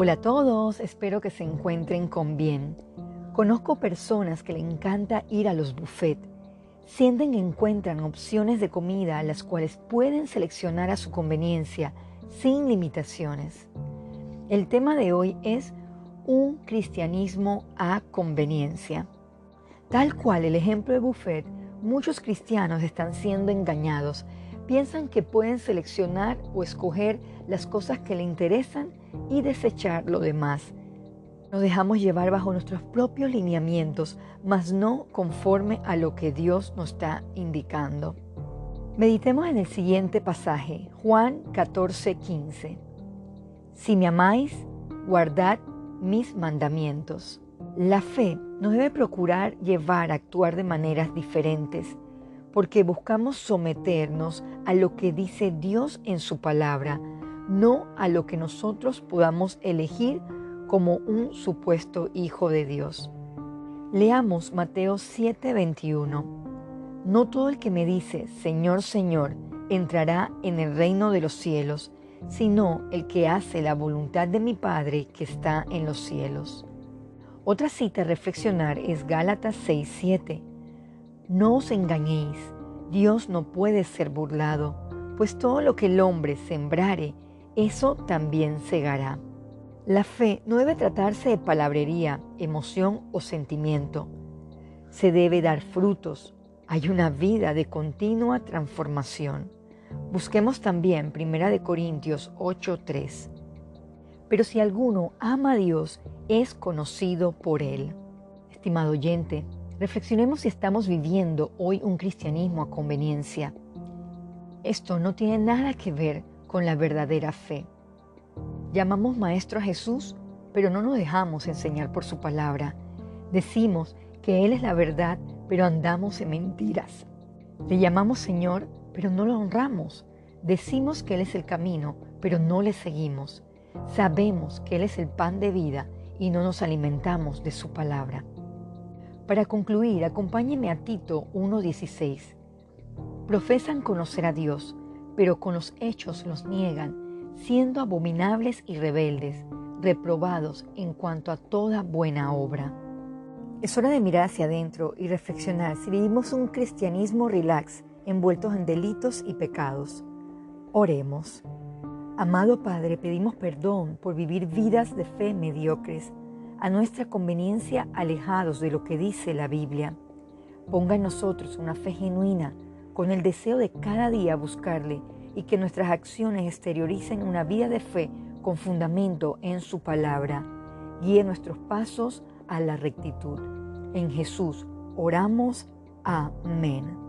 Hola a todos, espero que se encuentren con bien. Conozco personas que le encanta ir a los buffets. Sienten que encuentran opciones de comida a las cuales pueden seleccionar a su conveniencia sin limitaciones. El tema de hoy es un cristianismo a conveniencia. Tal cual el ejemplo de buffet, muchos cristianos están siendo engañados. Piensan que pueden seleccionar o escoger las cosas que le interesan y desechar lo demás. Nos dejamos llevar bajo nuestros propios lineamientos, mas no conforme a lo que Dios nos está indicando. Meditemos en el siguiente pasaje, Juan 14, 15. Si me amáis, guardad mis mandamientos. La fe nos debe procurar llevar a actuar de maneras diferentes, porque buscamos someternos a lo que dice Dios en su palabra, no a lo que nosotros podamos elegir como un supuesto hijo de Dios. Leamos Mateo 7:21. No todo el que me dice, Señor, Señor, entrará en el reino de los cielos, sino el que hace la voluntad de mi Padre que está en los cielos. Otra cita a reflexionar es Gálatas 6:7. No os engañéis, Dios no puede ser burlado, pues todo lo que el hombre sembrare, eso también segará. La fe no debe tratarse de palabrería, emoción o sentimiento. Se debe dar frutos. Hay una vida de continua transformación. Busquemos también 1 Corintios 8:3. Pero si alguno ama a Dios, es conocido por Él. Estimado oyente, reflexionemos si estamos viviendo hoy un cristianismo a conveniencia. Esto no tiene nada que ver con la verdadera fe. Llamamos maestro a Jesús, pero no nos dejamos enseñar por su palabra. Decimos que Él es la verdad, pero andamos en mentiras. Le llamamos Señor, pero no lo honramos. Decimos que Él es el camino, pero no le seguimos. Sabemos que Él es el pan de vida y no nos alimentamos de su palabra. Para concluir, acompáñeme a Tito 1.16. Profesan conocer a Dios, pero con los hechos los niegan, siendo abominables y rebeldes, reprobados en cuanto a toda buena obra. Es hora de mirar hacia adentro y reflexionar si vivimos un cristianismo relax, envueltos en delitos y pecados. Oremos. Amado Padre, pedimos perdón por vivir vidas de fe mediocres, a nuestra conveniencia alejados de lo que dice la Biblia. Ponga en nosotros una fe genuina, con el deseo de cada día buscarle y que nuestras acciones exterioricen una vida de fe con fundamento en su palabra. Guíe nuestros pasos a la rectitud. En Jesús oramos. Amén.